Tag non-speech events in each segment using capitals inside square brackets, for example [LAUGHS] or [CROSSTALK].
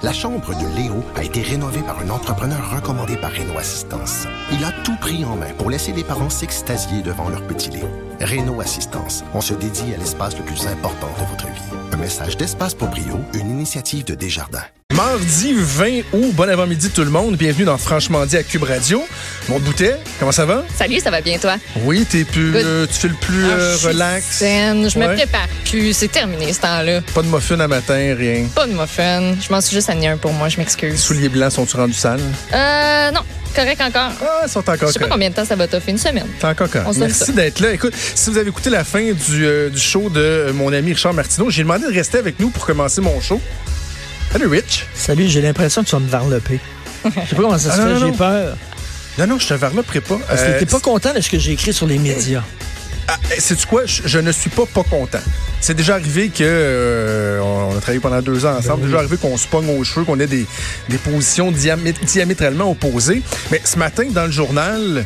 La chambre de Léo a été rénovée par un entrepreneur recommandé par Renault Assistance. Il a tout pris en main pour laisser les parents s'extasier devant leur petit Léo. Renault Assistance, on se dédie à l'espace le plus important de votre vie. Un message d'Espace pour Brio, une initiative de Desjardins. Mardi 20 août, bon avant-midi tout le monde. Bienvenue dans Franchement dit à Cube Radio. Mon boutet, comment ça va? Salut, ça va bien toi? Oui, t'es plus, euh, tu fais le plus Ah, euh, je suis relax. saine, Je Ouais. me prépare plus. C'est terminé ce temps-là. Pas de muffin à matin, rien. Pas de muffin. Je m'en suis juste amené un pour moi, je m'excuse. souliers blancs sont-tu rendus sales? Euh, non. Correct encore. Ah, ils sont encore Je sais pas combien de temps ça va t'offrir. Une semaine. C'est encore correct. On se Merci d'être là. Écoute, si vous avez écouté la fin du, euh, du show de euh, mon ami Richard Martineau, j'ai demandé de rester avec nous pour commencer mon show. Salut Rich. Salut, j'ai l'impression que tu vas me varloper. Je sais pas comment ça se Ah, non, fait, non, j'ai peur. Non, non, je te varloperai pas. Parce que Euh, t'es pas content de ce que j'ai écrit sur les médias. Ah, sais-tu quoi? Je, je ne suis pas pas content. C'est déjà arrivé que euh, on a travaillé pendant deux ans ensemble. C'est déjà arrivé qu'on se pogne aux cheveux, qu'on ait des, des positions diamé- diamétralement opposées. Mais ce matin, dans le journal,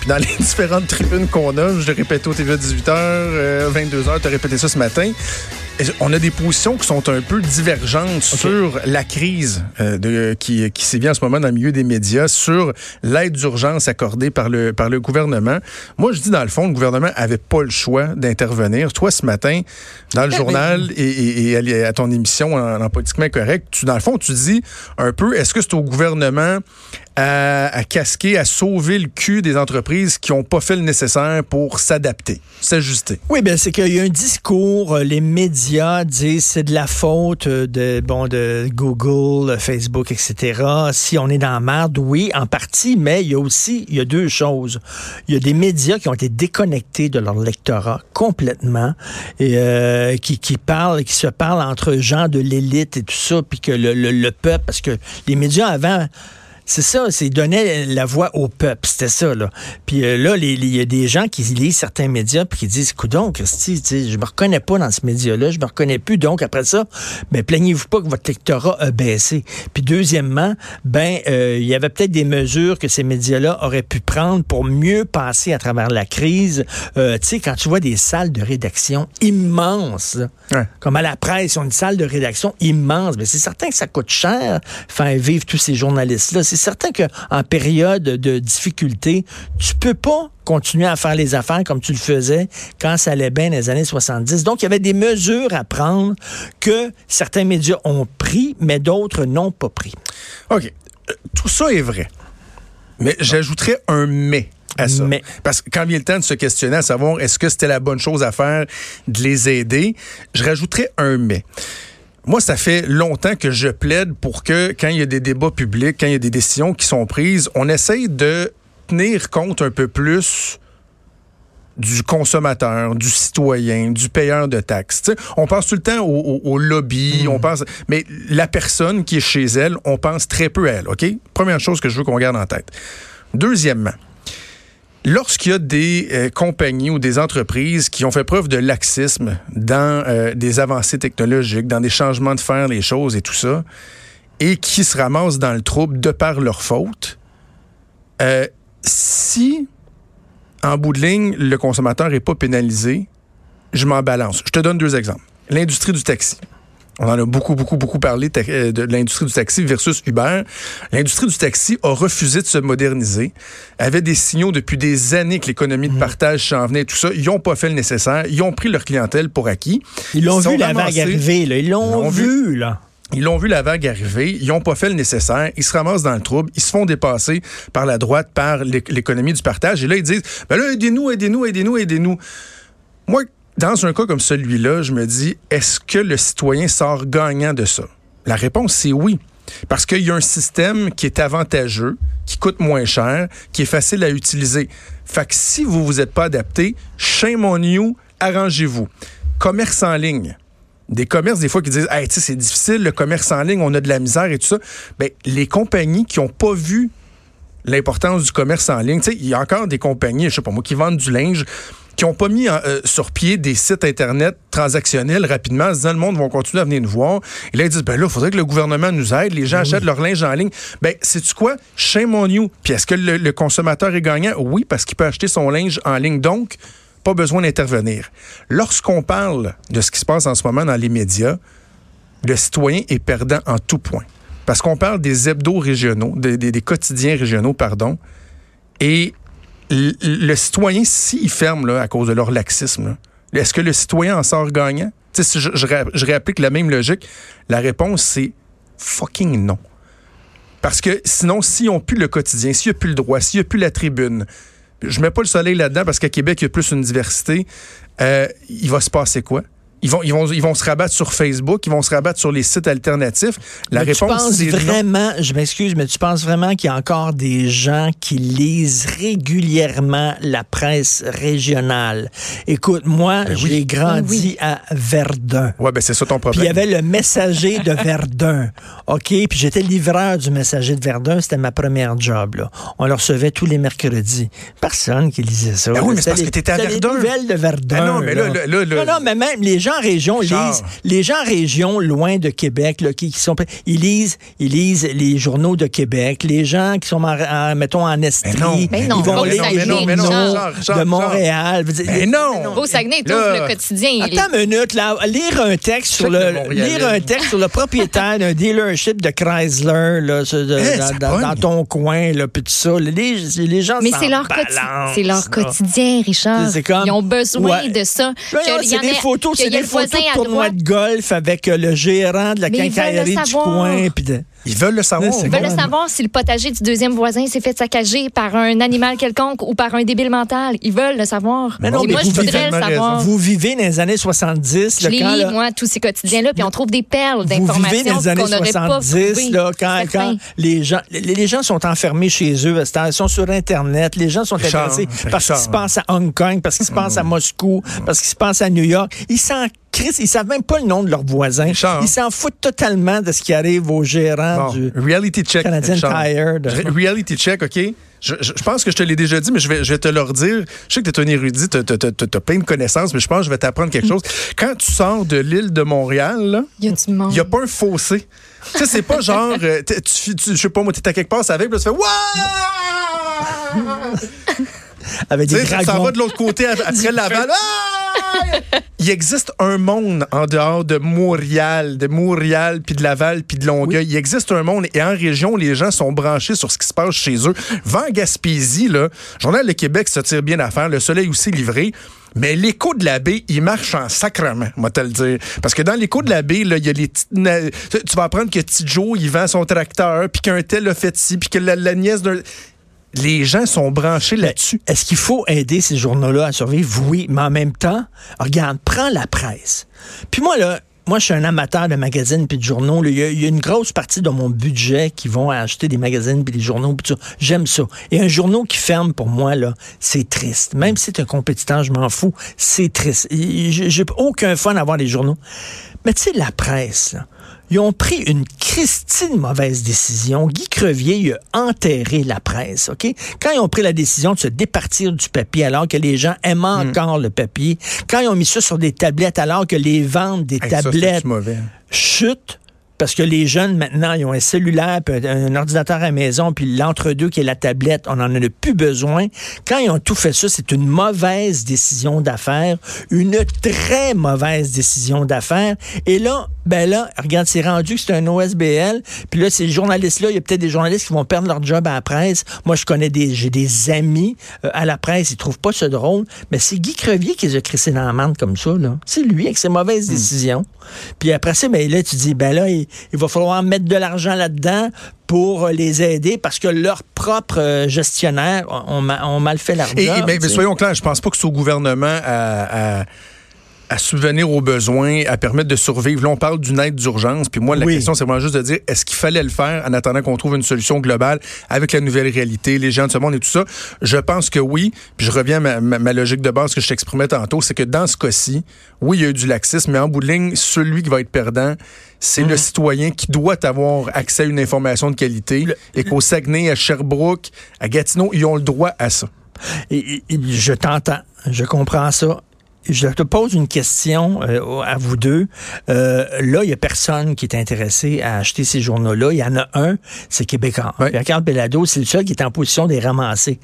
puis dans [LAUGHS] les différentes tribunes qu'on a, je l'ai répété au TV 18h, 22h, tu as répété ça ce matin. On a des positions qui sont un peu divergentes sur la crise euh, de, qui, qui sévit en ce moment dans le milieu des médias, sur l'aide d'urgence accordée par le, par le gouvernement. Moi, je dis dans le fond, le gouvernement avait pas le choix d'intervenir. Toi, ce matin, dans le journal et, et- et à, ton émission en, en politiquement correct, tu, dans le fond, tu dis un peu, est-ce que c'est au gouvernement à, à casquer, à sauver le cul des entreprises qui n'ont pas fait le nécessaire pour s'adapter, s'ajuster? Oui, ben c'est qu'il y a un discours, euh, les médias disent c'est de la faute euh, de bon de Google, Facebook, etc. Si on est dans la merde, oui, en partie, mais il y a aussi il y a deux choses. Il y a des médias qui ont été déconnectés de leur lectorat complètement et euh, qui, qui parlent, qui se parlent entre gens de l'élite et tout ça, puis que le, le, le peuple, parce que les médias avant c'est ça, c'est donner la voix au peuple, c'était ça là. Puis euh, là, il y a des gens qui lisent certains médias puis qui disent, "Coudon, Christy, je me reconnais pas dans ce média-là, je me reconnais plus." Donc après ça, ben plaignez-vous pas que votre lectorat a baissé. Puis deuxièmement, ben euh, il y avait peut-être des mesures que ces médias-là auraient pu prendre pour mieux passer à travers la crise. Euh, tu sais, quand tu vois des salles de rédaction immenses, Ouais. comme à la presse, ils ont une salle de rédaction immense. Mais c'est certain que ça coûte cher faire vivre tous ces journalistes-là. C'est certain qu'en période de difficulté, tu peux pas continuer à faire les affaires comme tu le faisais quand ça allait bien dans les années 70. Donc, il y avait des mesures à prendre que certains médias ont pris, mais d'autres n'ont pas pris. OK. Euh, Tout ça est vrai. Mais j'ajouterais un mais à ça. Mais. Parce que quand vient le temps de se questionner à savoir est-ce que c'était la bonne chose à faire de les aider, je rajouterais un mais. Moi, ça fait longtemps que je plaide pour que quand il y a des débats publics, quand il y a des décisions qui sont prises, on essaye de tenir compte un peu plus du consommateur, du citoyen, du payeur de taxes. On pense tout le temps au, au- au lobby, on pense, mais la personne qui est chez elle, on pense très peu à elle. Ok? Première chose que je veux qu'on garde en tête. Deuxièmement, lorsqu'il y a des euh, compagnies ou des entreprises qui ont fait preuve de laxisme dans euh, des avancées technologiques, dans des changements de faire les choses et tout ça, et qui se ramassent dans le trouble de par leur faute, euh, si en bout de ligne, le consommateur n'est pas pénalisé, je m'en balance. Je te donne deux exemples. L'industrie du taxi. On en a beaucoup, beaucoup, beaucoup parlé euh, de l'industrie du taxi versus Uber. L'industrie du taxi a refusé de se moderniser, avait des signaux depuis des années que l'économie de partage s'en venait, tout ça. Ils n'ont pas fait le nécessaire. Ils ont pris leur clientèle pour acquis. Ils l'ont vu la vague arriver, là. Ils l'ont vu, là. ils l'ont vu la vague arriver, ils n'ont pas fait le nécessaire, ils se ramassent dans le trouble, ils se font dépasser par la droite, par l'é- l'économie du partage. Et là, ils disent, ben là, aidez-nous, aidez-nous, aidez-nous, aidez-nous. Moi, dans un cas comme celui-là, je me dis, est-ce que le citoyen sort gagnant de ça? La réponse, c'est oui. Parce qu'il y a un système qui est avantageux, qui coûte moins cher, qui est facile à utiliser. Fait que si vous vous êtes pas adapté, shame on you, arrangez-vous. Commerce en ligne des commerces, des fois, qui disent Hey, c'est difficile, le commerce en ligne, on a de la misère et tout ça. Bien, les compagnies qui n'ont pas vu l'importance du commerce en ligne, il y a encore des compagnies, je sais pas moi, qui vendent du linge, qui n'ont pas mis en- euh, sur pied des sites Internet transactionnels rapidement, en se disant le monde va continuer à venir nous voir. Et là, ils disent, ben là, il faudrait que le gouvernement nous aide, les gens achètent leur linge en ligne. Ben, sais-tu quoi? Shame on you. Puis est-ce que le, le consommateur est gagnant? Oui, parce qu'il peut acheter son linge en ligne. Donc, pas besoin d'intervenir. Lorsqu'on parle de ce qui se passe en ce moment dans les médias, le citoyen est perdant en tout point. Parce qu'on parle des hebdos régionaux, des, des- des quotidiens régionaux, pardon. Et le, citoyen, s'il ferme à cause de leur laxisme, est-ce que le citoyen en sort gagnant? Si je réapplique la même logique, la réponse, c'est fucking non. Parce que sinon, s'ils n'ont plus le quotidien, s'il n'y a plus le droit, s'il n'y a plus la tribune, je mets pas le soleil là-dedans parce qu'à Québec, il y a plus une diversité, euh, il va se passer quoi? Ils vont, ils, vont, ils vont se rabattre sur Facebook, ils vont se rabattre sur les sites alternatifs. La Mais tu réponse, penses c'est non. vraiment, je m'excuse, mais tu penses vraiment qu'il y a encore des gens qui lisent régulièrement la presse régionale? Écoute, moi, Ben j'ai grandi à Verdun. Ouais, ben c'est ça ton Puis il y problème. avait le messager de [LAUGHS] Verdun. OK? Puis j'étais livreur du messager de Verdun. C'était ma première job. Là. On le recevait tous les mercredis. Personne qui lisait ça. Ben oui, mais c'est C'était parce les- que t'étais à c'était Verdun. Les nouvelles de Verdun. Ben non, mais là, là, là, là- non, non, mais même les gens en région Charles. lisent. Les gens en région, loin de Québec, là, qui, qui sont. Ils lisent, ils lisent les journaux de Québec. Les gens qui sont, en, en- mettons, en Estrie. Mais non. Mais ils non, vont lire les journaux de Montréal. Mais non! Au Saguenay, tout le quotidien. il- Attends une minute, là. Lire un texte sur le, lire un texte sur le propriétaire d'un dealership de Chrysler, là, sur- de- dans, ça dans- dans ton coin, là, puis tout ça. Les, les gens Mais c'est leur, c'est leur quotidien, Richard. C'est comme- Ils ont besoin Ouais. de ça. Qu'il y en des photos, c'est des le photos de tournoi de golf avec euh, le gérant de la quincaillerie du coin. puis de- Ils veulent le savoir. Ils veulent le savoir si le potager du deuxième voisin s'est fait saccager par un animal quelconque ou par un débile mental. Ils veulent le savoir. Mais non, Et mais moi, vous je voudrais le savoir. raison. Vous vivez dans les années 70. Je quand, lis, là, moi, tous ces quotidiens-là, puis on trouve des perles Vous vivez d'informations dans les années qu'on n'aurait pas 70, trouvées. là, quand, quand les, gens, les, les gens sont enfermés chez eux, ils sont sur Internet, les gens sont intéressés parce qu'ils se pensent à Hong Kong, parce qu'ils se pensent à Moscou, parce qu'ils se pensent à New York. Ils s'en crissent, ils savent même pas le nom de leurs voisins. Richard. Ils s'en foutent totalement de ce qui arrive aux gérants Bon, du... reality check. Canadian Charles. Tire, de- Re- Reality check, OK? Je, je- je pense que je te l'ai déjà dit, mais je vais, je vais te le redire. Je sais que tu es un érudit, tu as plein de connaissances, mais je pense que je vais t'apprendre quelque [LAUGHS] chose. Quand tu sors de l'île de Montréal, Il a n'y a pas un fossé. Tu sais, c'est pas genre, [LAUGHS] euh, tu, tu- je sais pas, moi, t'es à quelque part, ça avec, puis là, tu fais Wouah! avec Tu des sais, ça dragons. va de l'autre côté ap- [LAUGHS] après Laval. Ah! Il existe un monde en dehors de Montréal, de Montréal, puis de Laval, puis de Longueuil. Il existe un monde et en région, les gens sont branchés sur ce qui se passe chez eux. Va en Gaspésie, là, Journal de Québec se tire bien à faire, le soleil aussi livré. Mais l'écho de la baie, il marche en sacrement, moi te le dire. Parce que dans l'écho de la baie, là, il y a les petites tu vas apprendre que petit Joe, il vend son tracteur, puis qu'un tel a fait ci, puis que la, la nièce d'un... Les gens sont branchés là-dessus. Est-ce qu'il faut aider ces journaux-là à survivre? Oui, mais en même temps, regarde, prends la presse. Puis moi, là, moi, je suis un amateur de magazines puis de journaux. Il y, a- il y a une grosse partie de mon budget qui vont acheter des magazines puis des journaux. J'aime ça. Et un journal qui ferme, pour moi, là, c'est triste. Même si c'est un compétiteur, je m'en fous. C'est triste. J'ai j'ai aucun fun à voir les journaux. Mais tu sais, la presse, là, ils ont pris une Christine mauvaise décision. Guy Crevier il a enterré la presse, OK? Quand ils ont pris la décision de se départir du papier alors que les gens aiment Hmm. encore le papier, quand ils ont mis ça sur des tablettes alors que les ventes des Hey, tablettes mauvais? chutent, parce que les jeunes, maintenant, ils ont un cellulaire, puis un ordinateur à la maison, puis l'entre-deux qui est la tablette, on n'en a plus besoin. Quand ils ont tout fait ça, c'est une mauvaise décision d'affaires, une très mauvaise décision d'affaires. Et là, ben là, regarde, c'est rendu que c'est un OSBL, puis là, ces journalistes-là, il y a peut-être des journalistes qui vont perdre leur job à la presse. Moi, je connais des, j'ai des amis euh, à la presse, ils trouvent pas ça drôle, mais c'est Guy Crevier qui les a crissés dans la comme ça, là. C'est lui avec ses mauvaises décisions. Puis après ça, ben là, tu dis, ben là, il, il va falloir mettre de l'argent là-dedans pour euh, les aider parce que leurs propres euh, gestionnaires ont, ma- ont mal fait job. Et, et- mais, sais. soyons clairs, je pense pas que c'est au gouvernement à, à- à subvenir aux besoins, à permettre de survivre. Là, on parle d'une aide d'urgence. Puis moi, la Oui. question, c'est vraiment juste de dire, est-ce qu'il fallait le faire en attendant qu'on trouve une solution globale avec la nouvelle réalité, les gens de ce monde et tout ça? Je pense que oui. Puis je reviens à ma, ma- ma logique de base que je t'exprimais tantôt, c'est que dans ce cas-ci, oui, il y a eu du laxisme, mais en bout de ligne, celui qui va être perdant, c'est Mhm. le citoyen qui doit avoir accès à une information de qualité et qu'au Saguenay, à Sherbrooke, à Gatineau, ils ont le droit à ça. Et je t'entends, je comprends ça. Je te pose une question euh, à vous deux. Euh, là, il y a personne qui est intéressé à acheter ces journaux-là. Il y en a un, c'est Québécois. Pierre-Carl Bellado, c'est le seul qui est en position de les ramasser.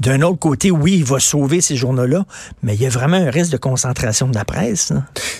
D'un autre côté, oui, il va sauver ces journaux-là, mais il y a vraiment un risque de concentration de la presse.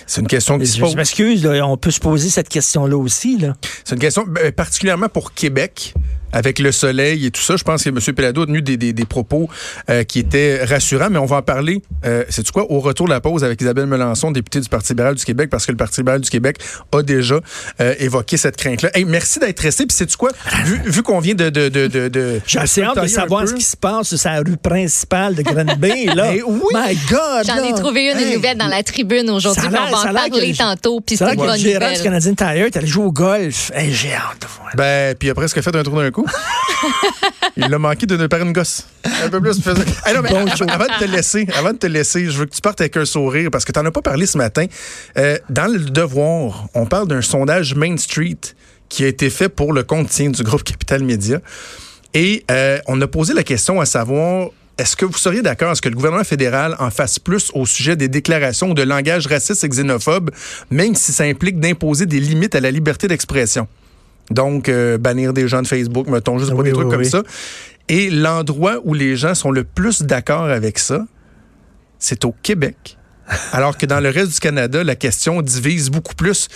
C'est une question qui se pose. je m'excuse, on peut se poser cette question-là aussi. Là. C'est une question ben, particulièrement pour Québec. Avec le soleil et tout ça, je pense que M. Pelado a tenu des, des- des propos euh, qui étaient rassurants, mais on va en parler, euh, quoi, au retour de la pause avec Isabelle Melançon, députée du Parti libéral du Québec, parce que le Parti libéral du Québec a déjà euh, évoqué cette crainte-là. Hey, merci d'être resté, puis c'est tu quoi, vu, vu qu'on vient de... de, de, de, de J'ai assez hâte de savoir ce qui se passe sur la rue principale de Granby. Là. [LAUGHS] Mais oui. My God! J'en ai trouvé une Hey. nouvelle dans la tribune aujourd'hui, on va en parler tantôt, puis C'est une bonne gérant du nouvelle. Canadien Tire allé jouer au golf. Hey, J'ai hâte de voir. Ben, puis après, ce qu'il a fait un trou d'un coup. Il l'a manqué de par une gosse. Un peu plus. faisait- Hey, non, mais Bon avant, de te laisser, avant de te laisser, je veux que tu partes avec un sourire parce que tu n'en as pas parlé ce matin. Euh, dans le devoir, on parle d'un sondage Main Street qui a été fait pour le compte du groupe Capital Média. Et euh, on a posé la question à savoir est-ce que vous seriez d'accord à ce que le gouvernement fédéral en fasse plus au sujet des déclarations de langage raciste et xénophobe, même si ça implique d'imposer des limites à la liberté d'expression? Donc, euh, bannir des gens de Facebook, mettons, juste pas Oui, des trucs oui, comme ça. Et l'endroit où les gens sont le plus d'accord avec ça, c'est au Québec. [LAUGHS] Alors que dans le reste du Canada, la question divise beaucoup plus.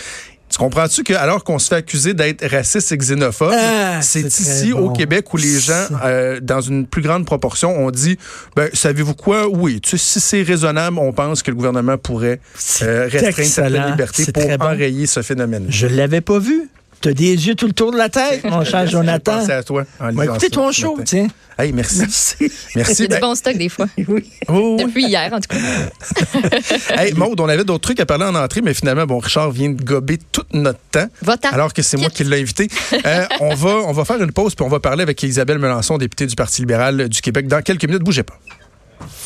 Tu comprends-tu que alors qu'on se fait accuser d'être raciste et xénophobe, Ah, c'est ici au. Québec où les gens, euh, dans une plus grande proportion, ont dit, ben, savez-vous quoi? Oui, tu sais, si c'est raisonnable, on pense que le gouvernement pourrait euh, restreindre certaines excellent. libertés C'est pour bon. enrayer ce phénomène. Je l'avais pas vu. T'as des yeux tout le tour de la tête, [LAUGHS] mon cher Jonathan. Pensez à toi. en ça ton show, matin. tiens. Hey, merci. Merci. [LAUGHS] Merci. Il y a Ben, du bon stock des fois. [LAUGHS] Oui. oh, oui. Depuis hier, en tout cas. Hey, Maude, on avait d'autres trucs à parler en entrée, mais finalement, bon, Richard vient de gober tout notre temps. Va-t'en. Alors que c'est moi qui l'ai invité. Euh, on, va, on va faire une pause, puis on va parler avec Isabelle Melançon, députée du Parti libéral du Québec, dans quelques minutes. Bougez pas.